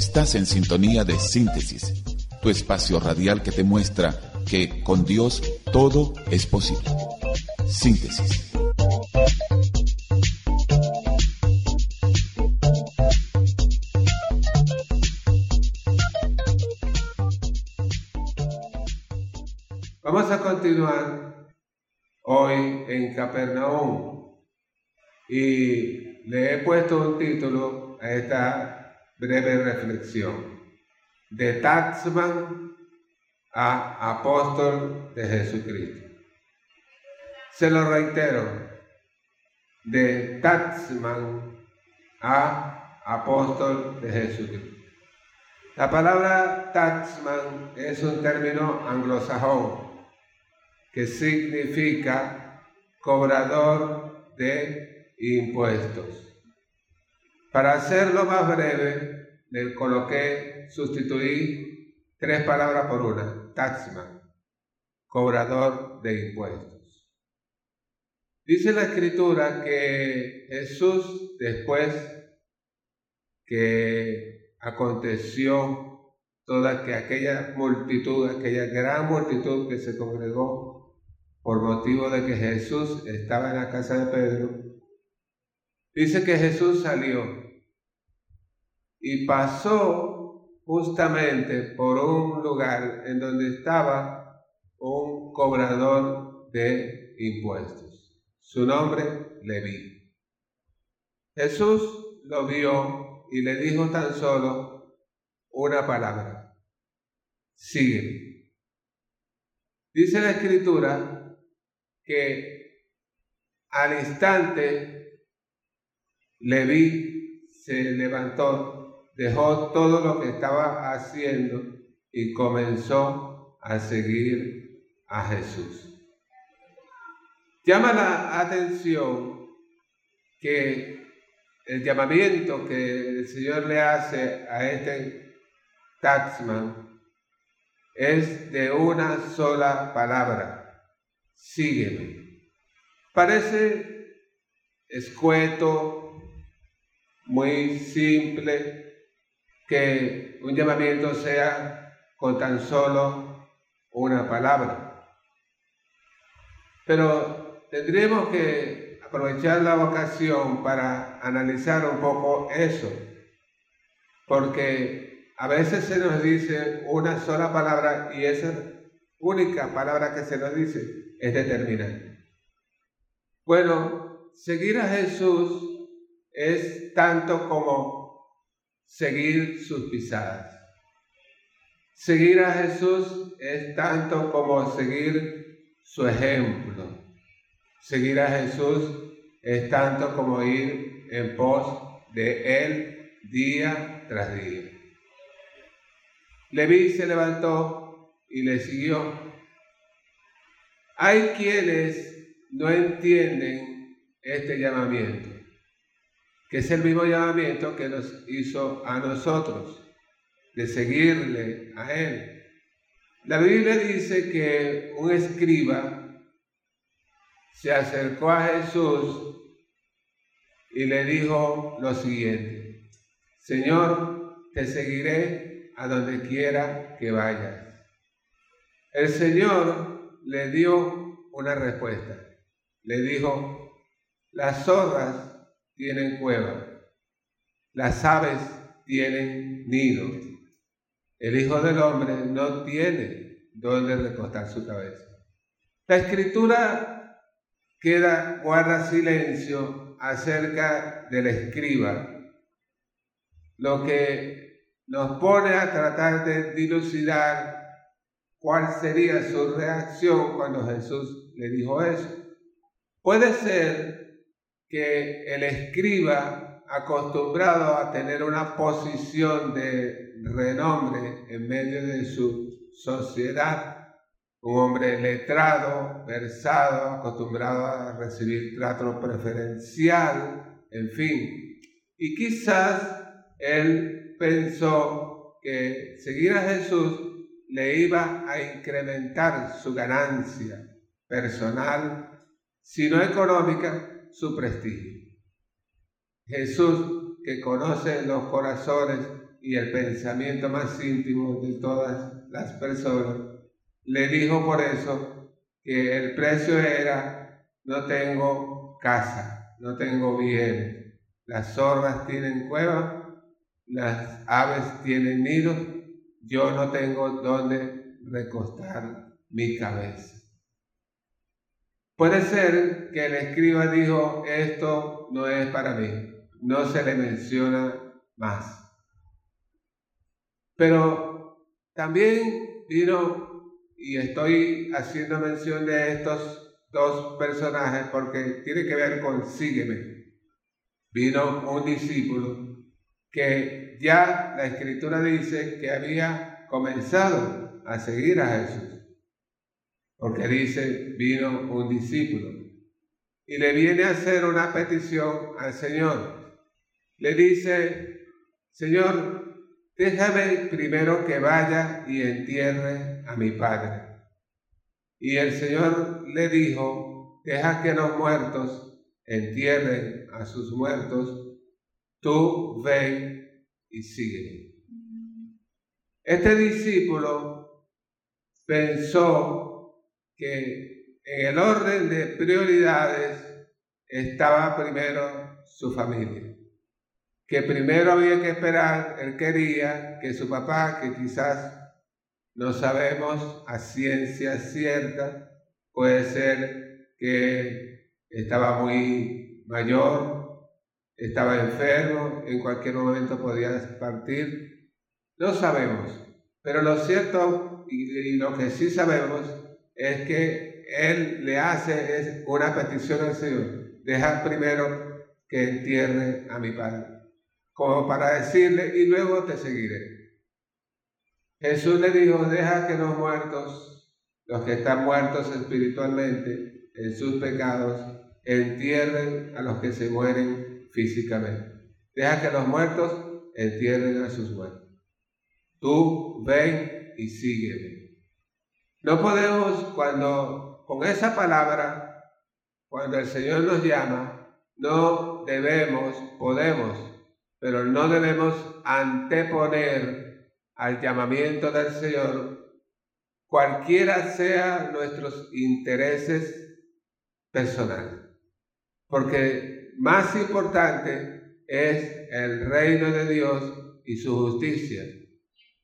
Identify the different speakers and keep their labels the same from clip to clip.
Speaker 1: Estás en sintonía de síntesis, tu espacio radial que te muestra que con Dios todo es posible. Síntesis.
Speaker 2: Vamos a continuar hoy en Capernaum y le he puesto un título a esta breve reflexión. De Taxman a apóstol de Jesucristo. Se lo reitero, de Taxman a apóstol de Jesucristo. La palabra taxman es un término anglosajón que significa cobrador de impuestos. Para hacerlo más breve, le coloqué, sustituí tres palabras por una, taxman, cobrador de impuestos. Dice la escritura que Jesús, después que aconteció toda que aquella multitud, aquella gran multitud que se congregó por motivo de que Jesús estaba en la casa de Pedro, Dice que Jesús salió y pasó justamente por un lugar en donde estaba un cobrador de impuestos. Su nombre, Leví. Jesús lo vio y le dijo tan solo una palabra. Sigue. Dice la escritura que al instante Leví se levantó, dejó todo lo que estaba haciendo y comenzó a seguir a Jesús. Llama la atención que el llamamiento que el Señor le hace a este taxman es de una sola palabra, sígueme. Parece escueto, muy simple, que un llamamiento sea con tan solo una palabra. Pero tendríamos que aprovechar la ocasión para analizar un poco eso, porque a veces se nos dice una sola palabra y esa única palabra que se nos dice es determinante. Bueno, seguir a Jesús es tanto como seguir sus pisadas. Seguir a Jesús es tanto como seguir su ejemplo. Seguir a Jesús es tanto como ir en pos de Él día tras día. Leví se levantó y le siguió. Hay quienes no entienden este llamamiento que es el mismo llamamiento que nos hizo a nosotros, de seguirle a Él. La Biblia dice que un escriba se acercó a Jesús y le dijo lo siguiente, Señor, te seguiré a donde quiera que vayas. El Señor le dio una respuesta. Le dijo, las zorras tienen cueva, las aves tienen nido. El Hijo del Hombre no tiene donde recostar su cabeza. La escritura queda, guarda silencio acerca del escriba, lo que nos pone a tratar de dilucidar cuál sería su reacción cuando Jesús le dijo eso. Puede ser que el escriba, acostumbrado a tener una posición de renombre en medio de su sociedad, un hombre letrado, versado, acostumbrado a recibir trato preferencial, en fin. Y quizás él pensó que seguir a Jesús le iba a incrementar su ganancia personal, si no económica, su prestigio. Jesús, que conoce los corazones, y el pensamiento más íntimo de todas las personas, le dijo por eso que el precio era, no tengo casa, no tengo bienes, las zorras tienen cueva, las aves tienen nido, yo no tengo dónde recostar mi cabeza. Puede ser que el escriba dijo, esto no es para mí, no se le menciona más. Pero también vino, y estoy haciendo mención de estos dos personajes porque tiene que ver con sígueme. Vino un discípulo que ya la escritura dice que había comenzado a seguir a Jesús porque dice, vino un discípulo y le viene a hacer una petición al Señor. Le dice, Señor, déjame primero que vaya y entierre a mi padre. Y el Señor le dijo, deja que los muertos entierren a sus muertos, tú ven y sigue. Este discípulo pensó que en el orden de prioridades estaba primero su familia, que primero había que esperar, él quería que su papá, que quizás no sabemos a ciencia cierta, puede ser que estaba muy mayor, estaba enfermo, en cualquier momento podía partir, no sabemos, pero lo cierto y, y lo que sí sabemos es que él le hace una petición al Señor. Deja primero que entierre a mi padre, como para decirle, y luego te seguiré. Jesús le dijo, deja que los muertos, los que están muertos espiritualmente en sus pecados, entierren a los que se mueren físicamente. Deja que los muertos entierren a sus muertos. Tú ven y sígueme. No podemos, cuando con esa palabra, cuando el Señor nos llama, no debemos, podemos, pero no debemos anteponer al llamamiento del Señor, cualquiera sean nuestros intereses personales. Porque más importante es el reino de Dios y su justicia.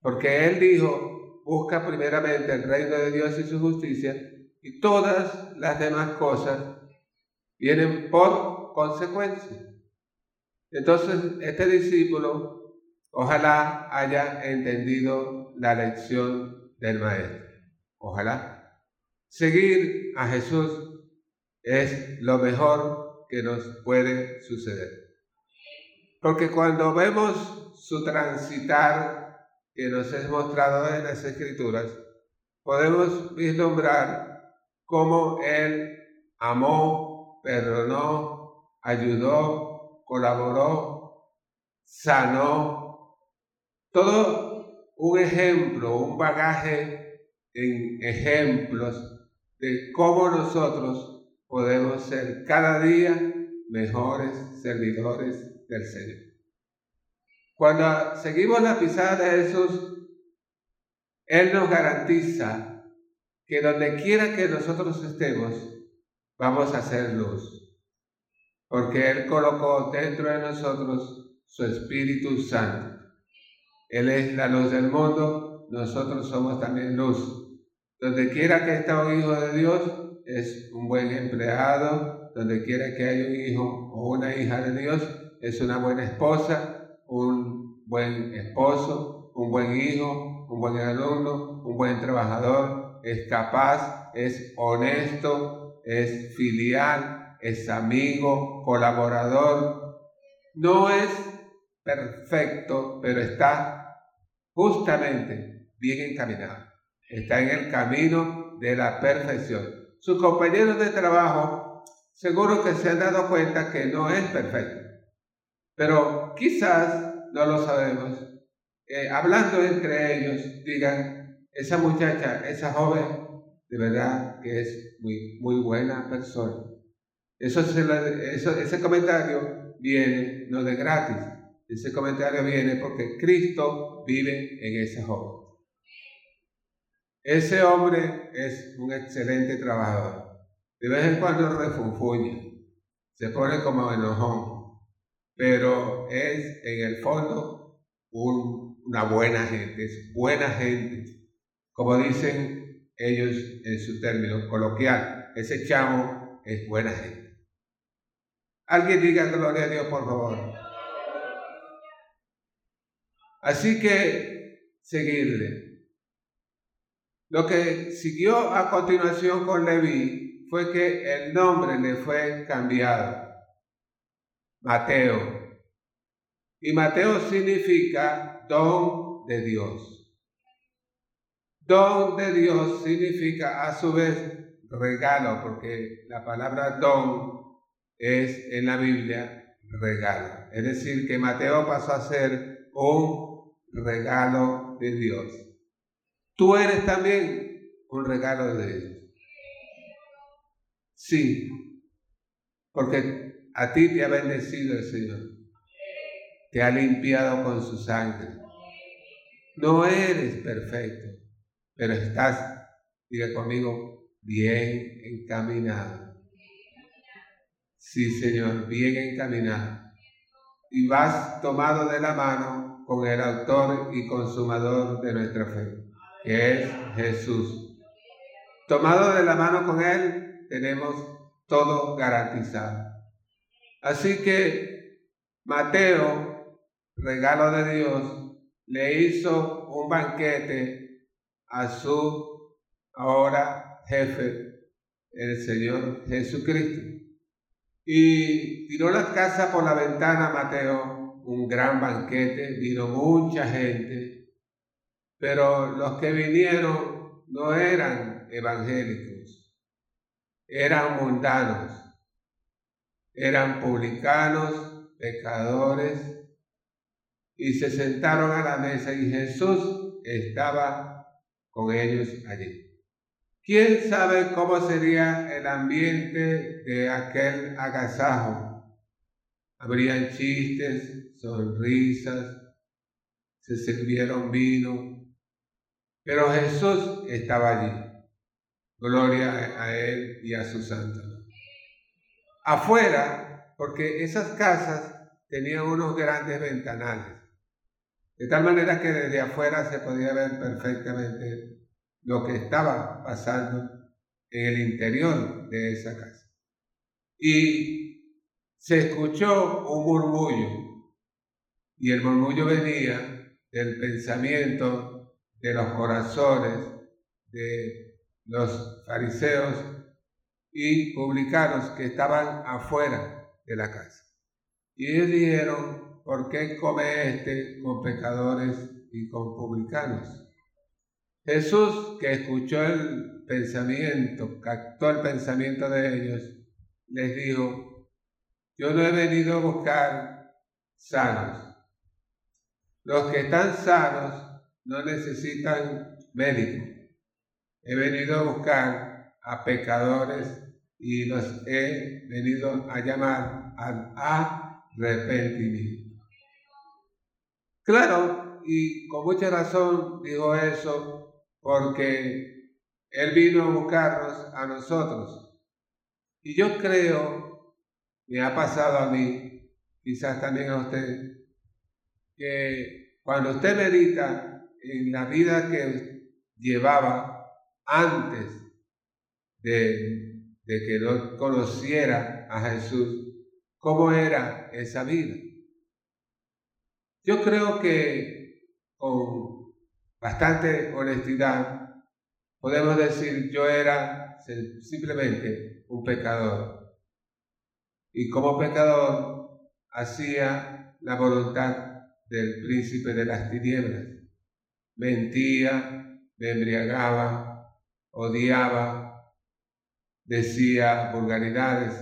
Speaker 2: Porque Él dijo, busca primeramente el reino de Dios y su justicia, y todas las demás cosas vienen por consecuencia. Entonces, este discípulo ojalá haya entendido la lección del maestro. Ojalá. Seguir a Jesús es lo mejor que nos puede suceder. Porque cuando vemos su transitar que nos es mostrado en las Escrituras, podemos vislumbrar cómo Él amó, perdonó, ayudó, colaboró, sanó. Todo un ejemplo, un bagaje en ejemplos de cómo nosotros podemos ser cada día mejores servidores del Señor. Cuando seguimos la pisada de Jesús, Él nos garantiza que donde quiera que nosotros estemos, vamos a ser luz. Porque Él colocó dentro de nosotros su Espíritu Santo. Él es la luz del mundo, nosotros somos también luz. Donde quiera que esté un hijo de Dios, es un buen empleado. Donde quiera que haya un hijo o una hija de Dios, es una buena esposa, un buen esposo, un buen hijo, un buen alumno, un buen trabajador, es capaz, es honesto, es filial, es amigo, colaborador. No es perfecto, pero está justamente bien encaminado. Está en el camino de la perfección. Sus compañeros de trabajo seguro que se han dado cuenta que no es perfecto pero quizás, no lo sabemos, eh, hablando entre ellos, digan, esa muchacha, esa joven, de verdad que es muy, muy buena persona. Eso, ese comentario viene no de gratis, Ese comentario viene porque Cristo vive en ese joven. Ese hombre es un excelente trabajador. De vez en cuando refunfuña, se pone como enojón, pero es en el fondo una buena gente, es buena gente. Como dicen ellos en su término coloquial, ese chamo es buena gente. Alguien diga gloria a Dios, por favor. Así que seguirle. Lo que siguió a continuación con Leví fue que el nombre le fue cambiado. Mateo. Y Mateo significa don de Dios. Don de Dios significa a su vez regalo, porque la palabra don es en la Biblia regalo. Es decir, que Mateo pasó a ser un regalo de Dios. Tú eres también un regalo de Dios. Sí, porque a ti te ha bendecido el Señor. Te ha limpiado con su sangre. No eres perfecto, pero estás, diga conmigo, bien encaminado. Sí, Señor, bien encaminado. Y vas tomado de la mano con el autor y consumador de nuestra fe que es Jesús. Tomado de la mano con Él, tenemos todo garantizado. Así que Mateo, regalo de Dios, le hizo un banquete a su ahora jefe, el Señor Jesucristo. Y tiró la casa por la ventana Mateo, un gran banquete, vino mucha gente, pero los que vinieron no eran evangélicos, eran mundanos, eran publicanos, pecadores, y se sentaron a la mesa y Jesús estaba con ellos allí. ¿Quién sabe cómo sería el ambiente de aquel agasajo? Habrían chistes, sonrisas, se sirvieron vino, pero Jesús estaba allí. Gloria a Él y a su santo. Afuera, porque esas casas tenían unos grandes ventanales. De tal manera que desde afuera se podía ver perfectamente lo que estaba pasando en el interior de esa casa. Y se escuchó un murmullo. Y el murmullo venía del pensamiento de los corazones de los fariseos y publicanos que estaban afuera de la casa. Y ellos dijeron, ¿por qué come este con pecadores y con publicanos? Jesús, que escuchó el pensamiento, captó el pensamiento de ellos, les dijo, yo no he venido a buscar sanos. Los que están sanos no necesitan médico. He venido a buscar a pecadores y los he venido a llamar al arrepentimiento. Claro, y con mucha razón dijo eso, porque Él vino a buscarnos a nosotros. Y yo creo, me ha pasado a mí, quizás también a usted, que cuando usted medita en la vida que llevaba antes de, que no conociera a Jesús, cómo era esa vida. Yo creo que con bastante honestidad podemos decir yo era simplemente un pecador. Y como pecador hacía la voluntad del príncipe de las tinieblas mentía, me embriagaba, odiaba, decía vulgaridades,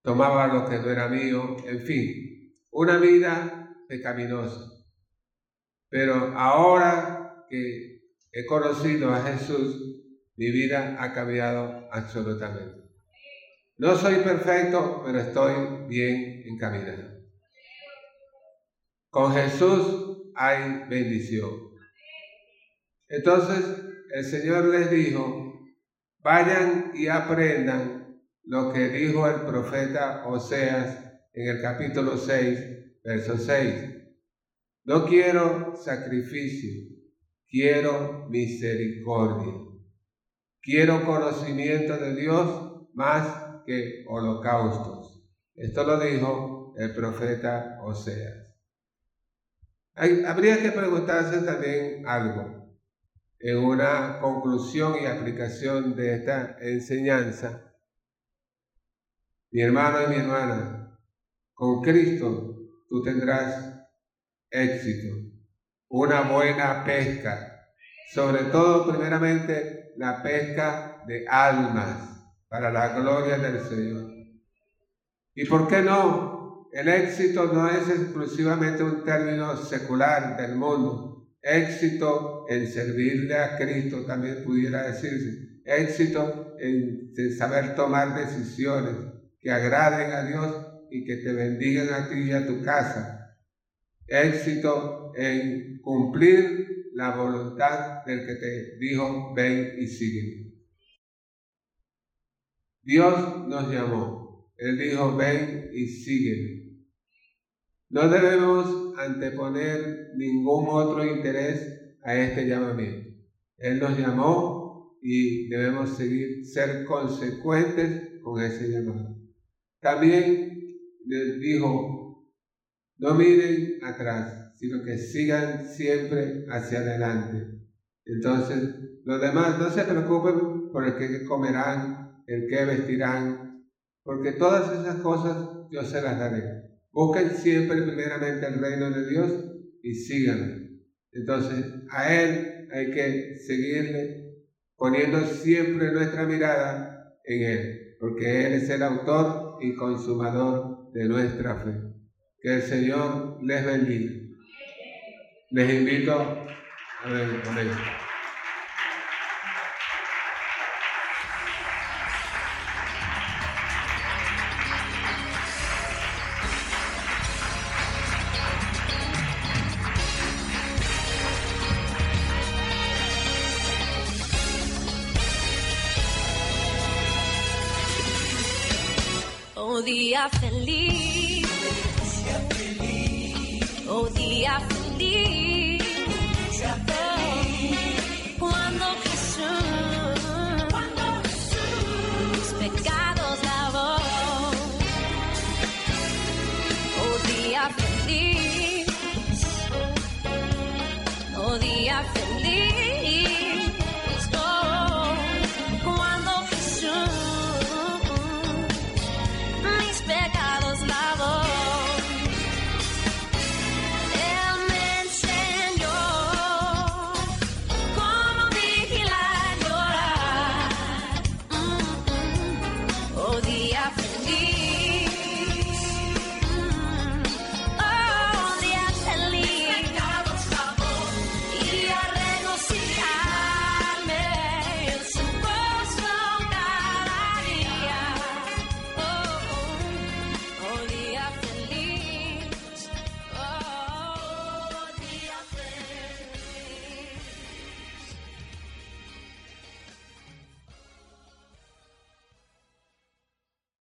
Speaker 2: tomaba lo que no era mío, en fin, una vida pecaminosa. Pero ahora que he conocido a Jesús, mi vida ha cambiado absolutamente. No soy perfecto, pero estoy bien encaminado. Con Jesús hay bendición. Entonces el Señor les dijo, vayan y aprendan lo que dijo el profeta Oseas en el capítulo 6, verso 6. No quiero sacrificio, quiero misericordia. Quiero conocimiento de Dios más que holocaustos. Esto lo dijo el profeta Oseas. habría que preguntarse también algo en una conclusión y aplicación de esta enseñanza. Mi hermano y mi hermana, con Cristo tú tendrás éxito, una buena pesca, sobre todo primeramente la pesca de almas para la gloria del Señor. ¿Y por qué no? El éxito no es exclusivamente un término secular del mundo. Éxito en servirle a Cristo también pudiera decirse. Éxito en saber tomar decisiones que agraden a Dios y que te bendigan a ti y a tu casa éxito en cumplir la voluntad del que te dijo, ven y sigue. Dios nos llamó. Él dijo, ven y sigue. No debemos anteponer ningún otro interés a este llamamiento. Él nos llamó y debemos seguir, ser consecuentes con ese llamado. También les dijo, no miren atrás, sino que sigan siempre hacia adelante. Entonces, los demás no se preocupen por el que comerán, el que vestirán, porque todas esas cosas yo se las daré. Busquen siempre primeramente el reino de Dios y sigan. Entonces, a Él hay que seguirle poniendo siempre nuestra mirada en Él, porque Él es el autor y consumador de nuestra fe. Que el Señor les bendiga. Les invito a ver con ellos.
Speaker 3: o dia feliz.